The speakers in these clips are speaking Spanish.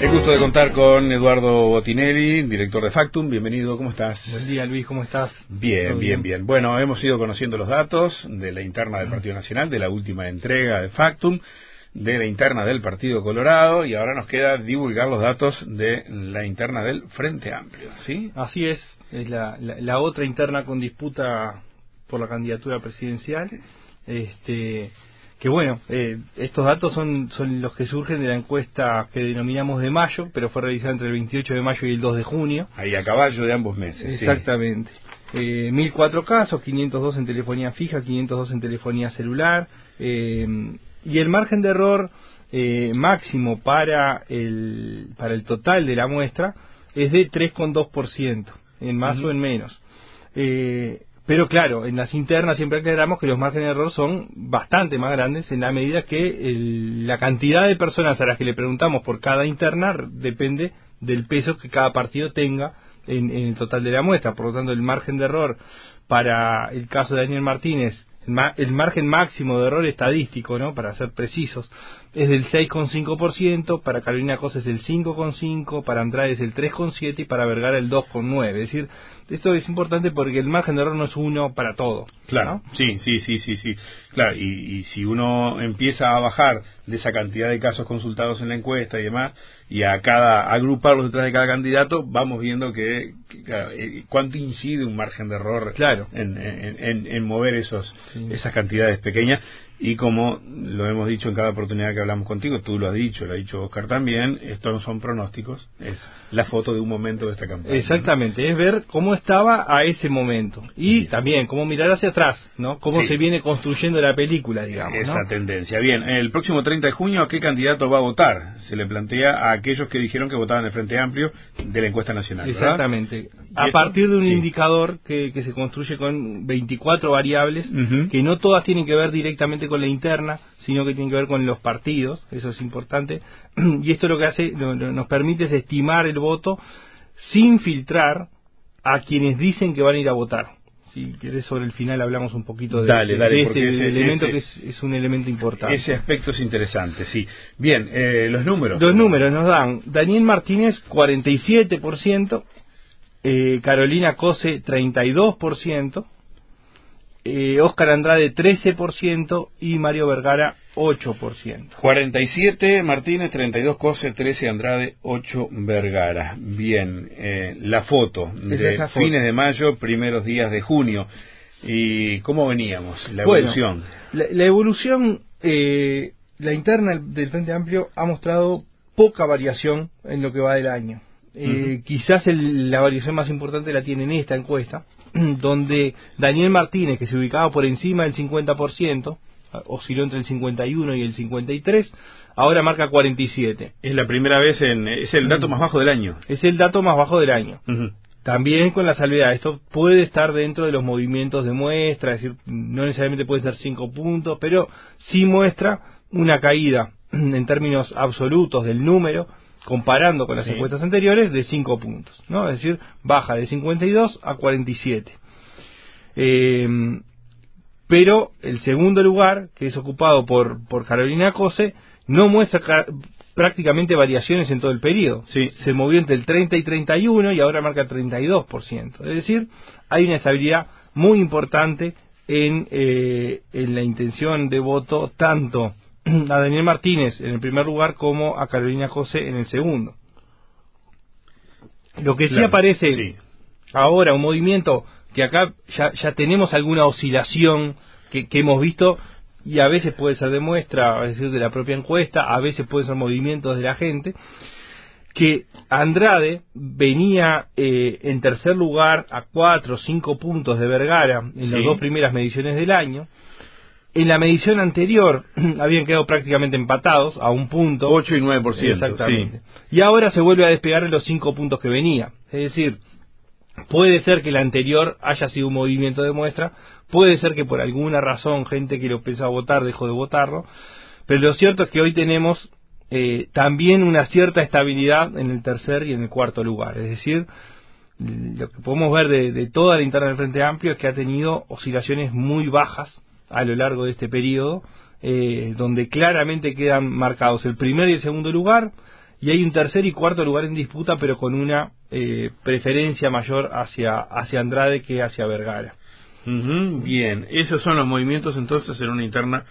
El gusto de contar con Eduardo Botinelli, director de Factum. Bienvenido, ¿cómo estás? Buen día, Luis, ¿cómo estás? Bien, bien, bien, Bueno, hemos ido conociendo los datos de la interna del Partido Nacional, de la última entrega de Factum, de la interna del Partido Colorado, y ahora nos queda divulgar los datos de la interna del Frente Amplio, ¿sí? Así es, es la, la otra interna con disputa por la candidatura presidencial. Este que bueno, eh, estos datos son, son los que surgen de la encuesta que denominamos de mayo, pero fue realizada entre el 28 de mayo y el 2 de junio. Ahí a caballo de ambos meses. Exactamente. Eh, 1004 casos, 502 en telefonía fija, 502 en telefonía celular. Eh, y el margen de error eh, máximo para el, para el total de la muestra es de 3,2%, en más o en menos. Eh, pero claro, en las internas siempre aclaramos que los márgenes de error son bastante más grandes en la medida que la cantidad de personas a las que le preguntamos por cada interna depende del peso que cada partido tenga en, en el total de la muestra. Por lo tanto, el margen de error para el caso de Daniel Martínez el margen máximo de error estadístico, ¿no? Para ser precisos, es del 6,5%, para Carolina Cosa es el 5,5%, para Andrade es el 3,7% y para Vergara el 2,9%. Es decir, esto es importante porque el margen de error no es uno para todo. Claro, sí, sí, sí, sí, sí. Claro, y, si uno empieza a bajar de esa cantidad de casos consultados en la encuesta y demás, y a cada agruparlos detrás de cada candidato, vamos viendo que, eh, cuánto incide un margen de error claro. en, en, en, mover esos esas cantidades pequeñas y como lo hemos dicho en cada oportunidad que hablamos contigo, tú lo has dicho, lo ha dicho Oscar también, esto no son pronósticos, es la foto de un momento de esta campaña. Exactamente, es ver cómo estaba a ese momento y también cómo mirar hacia atrás, ¿no? Cómo se viene construyendo la película, digamos. Esa tendencia. Bien, el próximo 30 de junio, ¿a qué candidato va a votar? Se le plantea a aquellos que dijeron que votaban el Frente Amplio de la encuesta nacional. Exactamente. A partir de un indicador que, se construye con 24 variables, que no todas tienen que ver directamente con la interna, sino que tiene que ver con los partidos, eso es importante, y esto lo que hace, nos permite es estimar el voto sin filtrar a quienes dicen que van a ir a votar. Si querés sobre el final hablamos un poquito de, este elemento que es, un elemento importante. Ese aspecto es interesante, sí. Bien, eh, los números. Los números nos dan Daniel Martínez 47%, eh, Carolina Cose 32%, eh, Oscar Andrade 13% y Mario Vergara 8%. 47 Martínez, 32 Cose, 13 Andrade, 8 Vergara. Bien, eh, la foto de fines de mayo, primeros días de junio. ¿Y cómo veníamos? La evolución. la, evolución, eh, la interna del Frente Amplio ha mostrado poca variación en lo que va del año. Eh, quizás la variación más importante la tiene en esta encuesta, donde Daniel Martínez, que se ubicaba por encima del 50%, osciló entre el 51 y el 53, ahora marca 47. Es la primera vez en... es el dato más bajo del año. Es el dato más bajo del año. También con la salvedad, esto puede estar dentro de los movimientos de muestra, es decir, no necesariamente puede ser 5 puntos, pero sí muestra una caída en términos absolutos del número, comparando con las encuestas anteriores, de 5 puntos, ¿no? Es decir, baja de 52 a 47. Eh, pero el segundo lugar, que es ocupado por, por Carolina Cose, no muestra prácticamente variaciones en todo el periodo. Se movió entre el 30 y 31 y ahora marca 32%. Es decir, hay una estabilidad muy importante en, eh, en la intención de voto tanto a Daniel Martínez en el primer lugar como a Carolina José en el segundo. Lo que sí aparece ahora, un movimiento que acá ya, ya tenemos alguna oscilación que, hemos visto y a veces puede ser de muestra, es decir, de la propia encuesta, a veces pueden ser movimientos de la gente, que Andrade venía eh, en tercer lugar a cuatro o cinco puntos de Vergara en las dos primeras mediciones del año, en la medición anterior habían quedado prácticamente empatados a un punto. 8 y 9%. Exactamente. Y ahora se vuelve a despegar en los 5 puntos que venía. Es decir, puede ser que la anterior haya sido un movimiento de muestra, puede ser que por alguna razón gente que lo pensaba votar dejó de votarlo, pero lo cierto es que hoy tenemos eh, también una cierta estabilidad en el tercer y en el cuarto lugar. Es decir, lo que podemos ver de, de toda la interna del Frente Amplio es que ha tenido oscilaciones muy bajas a lo largo de este periodo, eh, donde claramente quedan marcados el primer y el segundo lugar y hay un tercer y cuarto lugar en disputa, pero con una eh, preferencia mayor hacia, hacia Andrade que hacia Vergara. bien, esos son los movimientos entonces en una interna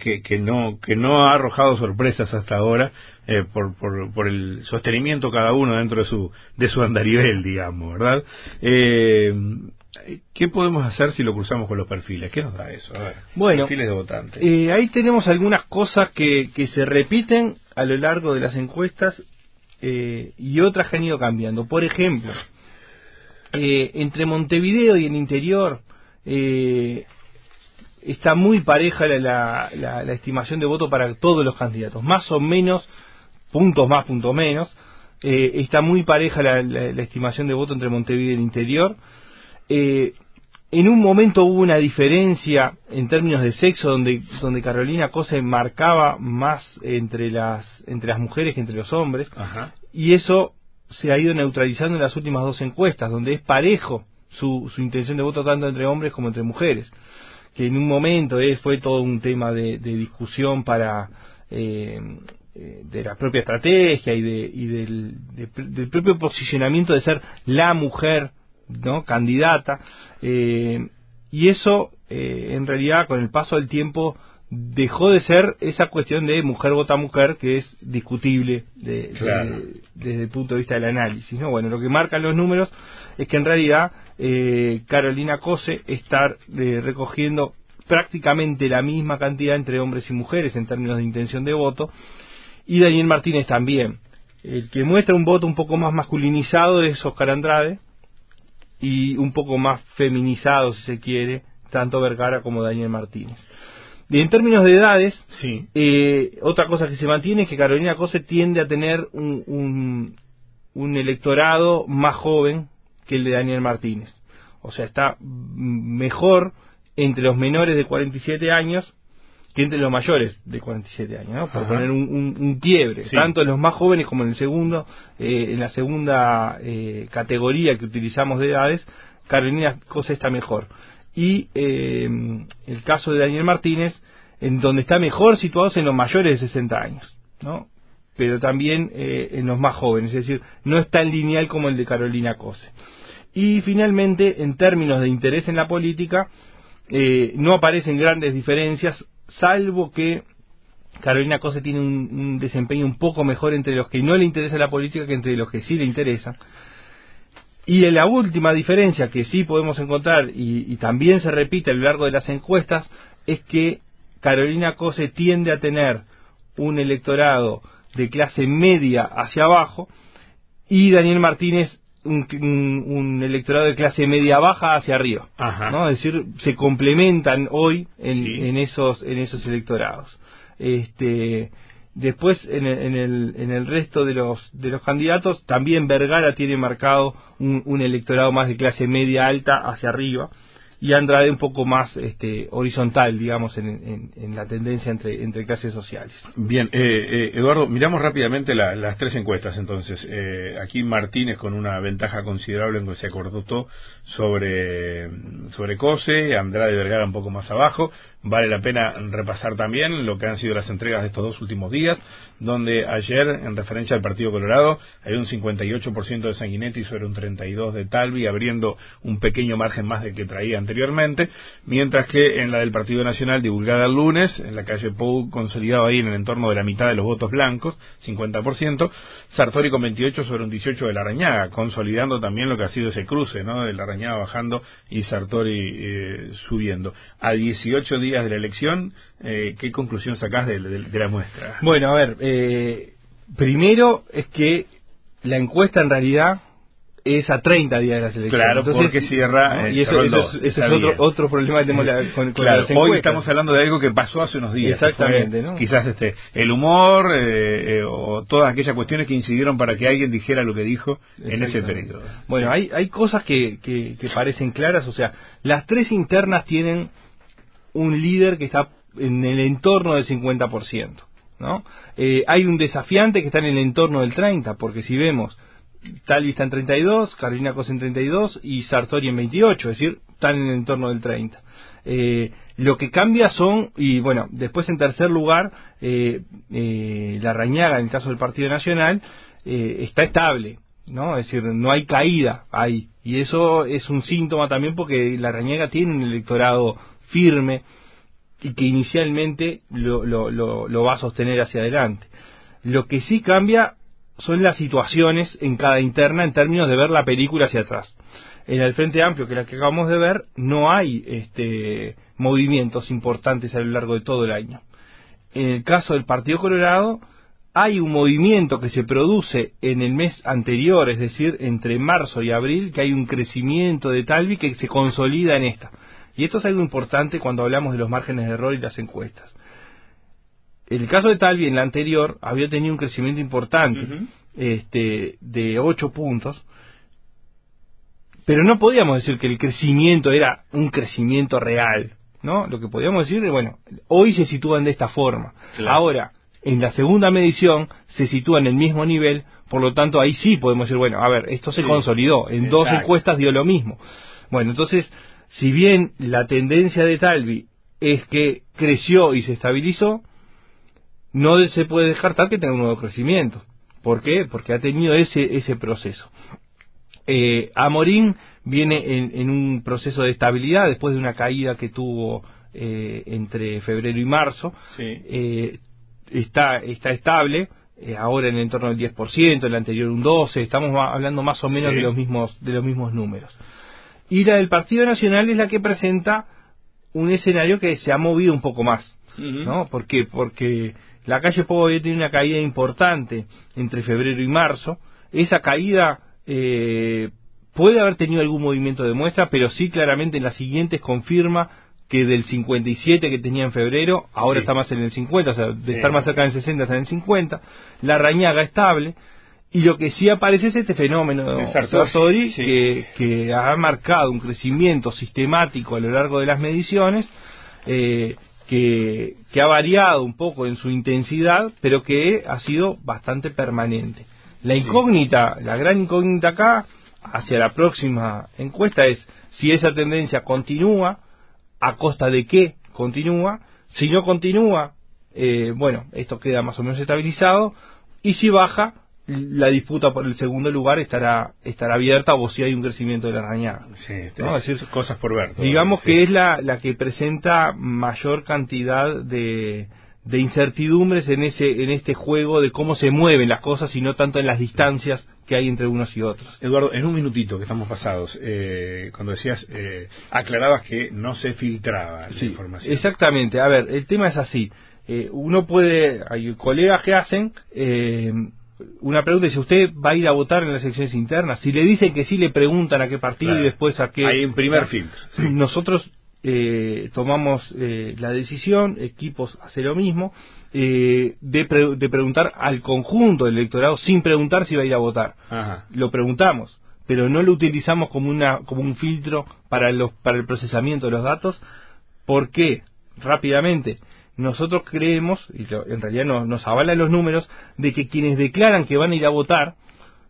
que, que, no que no ha arrojado sorpresas hasta ahora eh, por, por, por, el sostenimiento cada uno dentro de su de su andarivel digamos verdad eh, qué podemos hacer si lo cruzamos con los perfiles qué nos da eso a ver, bueno perfiles de votantes. eh, ahí tenemos algunas cosas que, que se repiten a lo largo de las encuestas y otras que han ido cambiando. Por ejemplo entre Montevideo y el interior eh, está muy pareja la, la, estimación de voto para todos los candidatos, más o menos, puntos más, puntos menos, eh, está muy pareja la, estimación de voto entre Montevideo y el interior. Eh, en un momento hubo una diferencia en términos de sexo donde, donde Carolina Cose marcaba más entre las, entre las mujeres que entre los hombres, y eso se ha ido neutralizando en las últimas dos encuestas, donde es parejo su, su intención de voto tanto entre hombres como entre mujeres que en un momento eh, fue todo un tema de, discusión para eh, eh, de la propia estrategia y, de, y del, del, propio posicionamiento de ser la mujer no candidata y eso en realidad con el paso del tiempo dejó de ser esa cuestión de mujer vota mujer que es discutible desde el punto de vista del análisis. ¿no? Bueno, lo que marcan los números es que en realidad eh, Carolina Cose está eh, recogiendo prácticamente la misma cantidad entre hombres y mujeres en términos de intención de voto y Daniel Martínez también. El que muestra un voto un poco más masculinizado es Oscar Andrade y un poco más feminizado, si se quiere, tanto Vergara como Daniel Martínez. Y en términos de edades, sí. Eh, otra cosa que se mantiene es que Carolina Cose tiende a tener un, un, electorado más joven que el de Daniel Martínez. O sea, está mejor entre los menores de 47 años que entre los mayores de 47 años, ¿no? por poner un, un, quiebre, tanto en los más jóvenes como en el segundo, eh, en la segunda eh, categoría que utilizamos de edades, Carolina Cose está mejor y eh, el caso de Daniel Martínez, en donde está mejor situados en los mayores de 60 años, ¿no? Pero también eh, en los más jóvenes, es decir, no es tan lineal como el de Carolina Cose. Y finalmente, en términos de interés en la política, eh, no aparecen grandes diferencias, salvo que Carolina Cose tiene un, desempeño un poco mejor entre los que no le interesa la política que entre los que sí le interesa. Y la última diferencia que sí podemos encontrar, y, también se repite a lo largo de las encuestas, es que Carolina Cose tiende a tener un electorado de clase media hacia abajo y Daniel Martínez un, electorado de clase media baja hacia arriba. ¿no? Es decir, se complementan hoy en, en, esos, en esos electorados. Este, Después, en el, en el, resto de los, de los candidatos, también Vergara tiene marcado un, un electorado más de clase media alta hacia arriba y Andrade un poco más este, horizontal, digamos, en, la tendencia entre, entre clases sociales. Bien, eh, eh, Eduardo, miramos rápidamente las tres encuestas entonces. Eh, aquí Martínez con una ventaja considerable en que se acordó sobre, sobre Cose, Andrade Vergara un poco más abajo. Vale la pena repasar también lo que han sido las entregas de estos dos últimos días, donde ayer, en referencia al Partido Colorado, hay un 58% de Sanguinetti sobre un 32% de Talvi, abriendo un pequeño margen más de que traía anteriormente, mientras que en la del Partido Nacional, divulgada el lunes, en la calle Pou, consolidado ahí en el entorno de la mitad de los votos blancos, 50%, Sartori con 28 sobre un 18 de la Arañaga, consolidando también lo que ha sido ese cruce, ¿no? De la Arañaga bajando y Sartori eh, subiendo. A 18 días de la elección, eh, ¿qué conclusión sacás de, la muestra? Bueno, a ver, eh, primero es que la encuesta en realidad es a 30 días de las elecciones. Claro, porque cierra. y eso, es, otro, otro problema que tenemos con, claro, Hoy estamos hablando de algo que pasó hace unos días. Exactamente, ¿no? Quizás este, el humor eh, o todas aquellas cuestiones que incidieron para que alguien dijera lo que dijo en ese periodo. Bueno, hay, hay cosas que, que, que parecen claras, o sea, las tres internas tienen un líder que está en el entorno del 50%. ¿no? Eh, hay un desafiante que está en el entorno del 30%, porque si vemos, Talvi está en 32, Carolina Cosa en 32 y Sartori en 28, es decir, están en el entorno del 30%. Eh, Lo que cambia son, y bueno, después en tercer lugar, eh, eh, la rañaga en el caso del Partido Nacional eh, está estable, ¿no? Es decir, no hay caída ahí. Y eso es un síntoma también porque la rañaga tiene un electorado firme y que inicialmente lo, lo va a sostener hacia adelante. Lo que sí cambia son las situaciones en cada interna en términos de ver la película hacia atrás en el Frente Amplio, que es la que acabamos de ver, no hay este, movimientos importantes a lo largo de todo el año. En el caso del Partido Colorado, hay un movimiento que se produce en el mes anterior, es decir, entre marzo y abril, que hay un crecimiento de Talvi que se consolida en esta. Y esto es algo importante cuando hablamos de los márgenes de error y las encuestas. El caso de Talvi, en la anterior, había tenido un crecimiento importante, este, de 8 puntos, pero no podíamos decir que el crecimiento era un crecimiento real, ¿no? Lo que podíamos decir es, bueno, hoy se sitúan de esta forma. Ahora, en la segunda medición se sitúa en el mismo nivel, por lo tanto ahí sí podemos decir, bueno, a ver, esto se consolidó, en dos encuestas dio lo mismo. Bueno, entonces, si bien la tendencia de Talvi es que creció y se estabilizó, no se puede descartar que tenga un nuevo crecimiento. ¿Por qué? Porque ha tenido ese, ese proceso. Eh, Amorín viene en, un proceso de estabilidad después de una caída que tuvo eh, entre febrero y marzo. Eh, está, está estable, eh, ahora en el entorno del 10%, el anterior un 12%, estamos hablando más o menos de, los mismos, de los mismos números. Y la del Partido Nacional es la que presenta un escenario que se ha movido un poco más. ¿no? ¿Por qué? Porque la calle Pogo había tenido una caída importante entre febrero y marzo. Esa caída eh, puede haber tenido algún movimiento de muestra, pero sí claramente en las siguientes confirma que del 57 que tenía en febrero, ahora está más en el 50, o sea, de estar más cerca del 60 está en el 50, la rañaga estable, y lo que sí aparece es este fenómeno de Sartori, que, que, ha marcado un crecimiento sistemático a lo largo de las mediciones, eh, que, que ha variado un poco en su intensidad, pero que ha sido bastante permanente. La incógnita, la gran incógnita acá, hacia la próxima encuesta es si esa tendencia continúa, a costa de qué continúa, si no continúa, eh, bueno, esto queda más o menos estabilizado, y si baja, la disputa por el segundo lugar estará estará abierta o si hay un crecimiento de la rañada. Sí, decir, cosas por ver. Digamos que es la, la que presenta mayor cantidad de, de incertidumbres en ese en este juego de cómo se mueven las cosas y no tanto en las distancias que hay entre unos y otros. Eduardo, en un minutito que estamos pasados, eh, cuando decías, eh, aclarabas que no se filtraba la información. Exactamente, a ver, el tema es así. Eh, uno puede, hay colegas que hacen una pregunta, si usted va a ir a votar en las elecciones internas, si le dicen que sí, le preguntan a qué partido y después a qué... Hay un primer filtro. Nosotros eh, tomamos eh, la decisión, equipos hace lo mismo, eh, de, de, preguntar al conjunto del electorado sin preguntar si va a ir a votar. Lo preguntamos, pero no lo utilizamos como, una, como un filtro para, los, para el procesamiento de los datos. ¿Por qué? Rápidamente, nosotros creemos, y en realidad nos, nos avalan los números, de que quienes declaran que van a ir a votar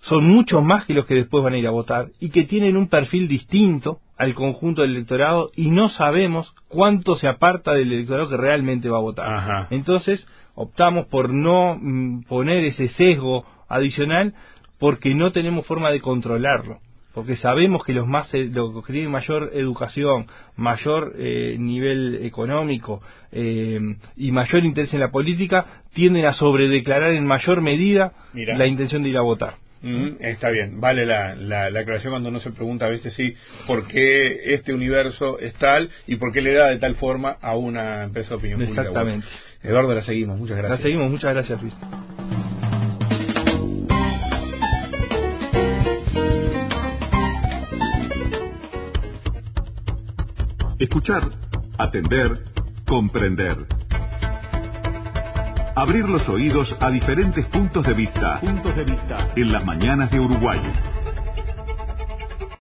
son muchos más que los que después van a ir a votar y que tienen un perfil distinto al conjunto del electorado y no sabemos cuánto se aparta del electorado que realmente va a votar. Entonces optamos por no mm, poner ese sesgo adicional porque no tenemos forma de controlarlo. Porque sabemos que los más eh, los que tienen mayor educación, mayor eh, nivel económico eh, y mayor interés en la política tienden a sobredeclarar en mayor medida la intención de ir a votar. Mm, está bien, vale la, la, aclaración cuando uno se pregunta a veces sí por qué este universo es tal y por qué le da de tal forma a una empresa de opinión pública. Exactamente. Eduardo, la seguimos, muchas gracias. La seguimos, muchas gracias Luis. Escuchar, atender, comprender. Abrir los oídos a diferentes puntos de vista. Puntos de vista. En las mañanas de Uruguay.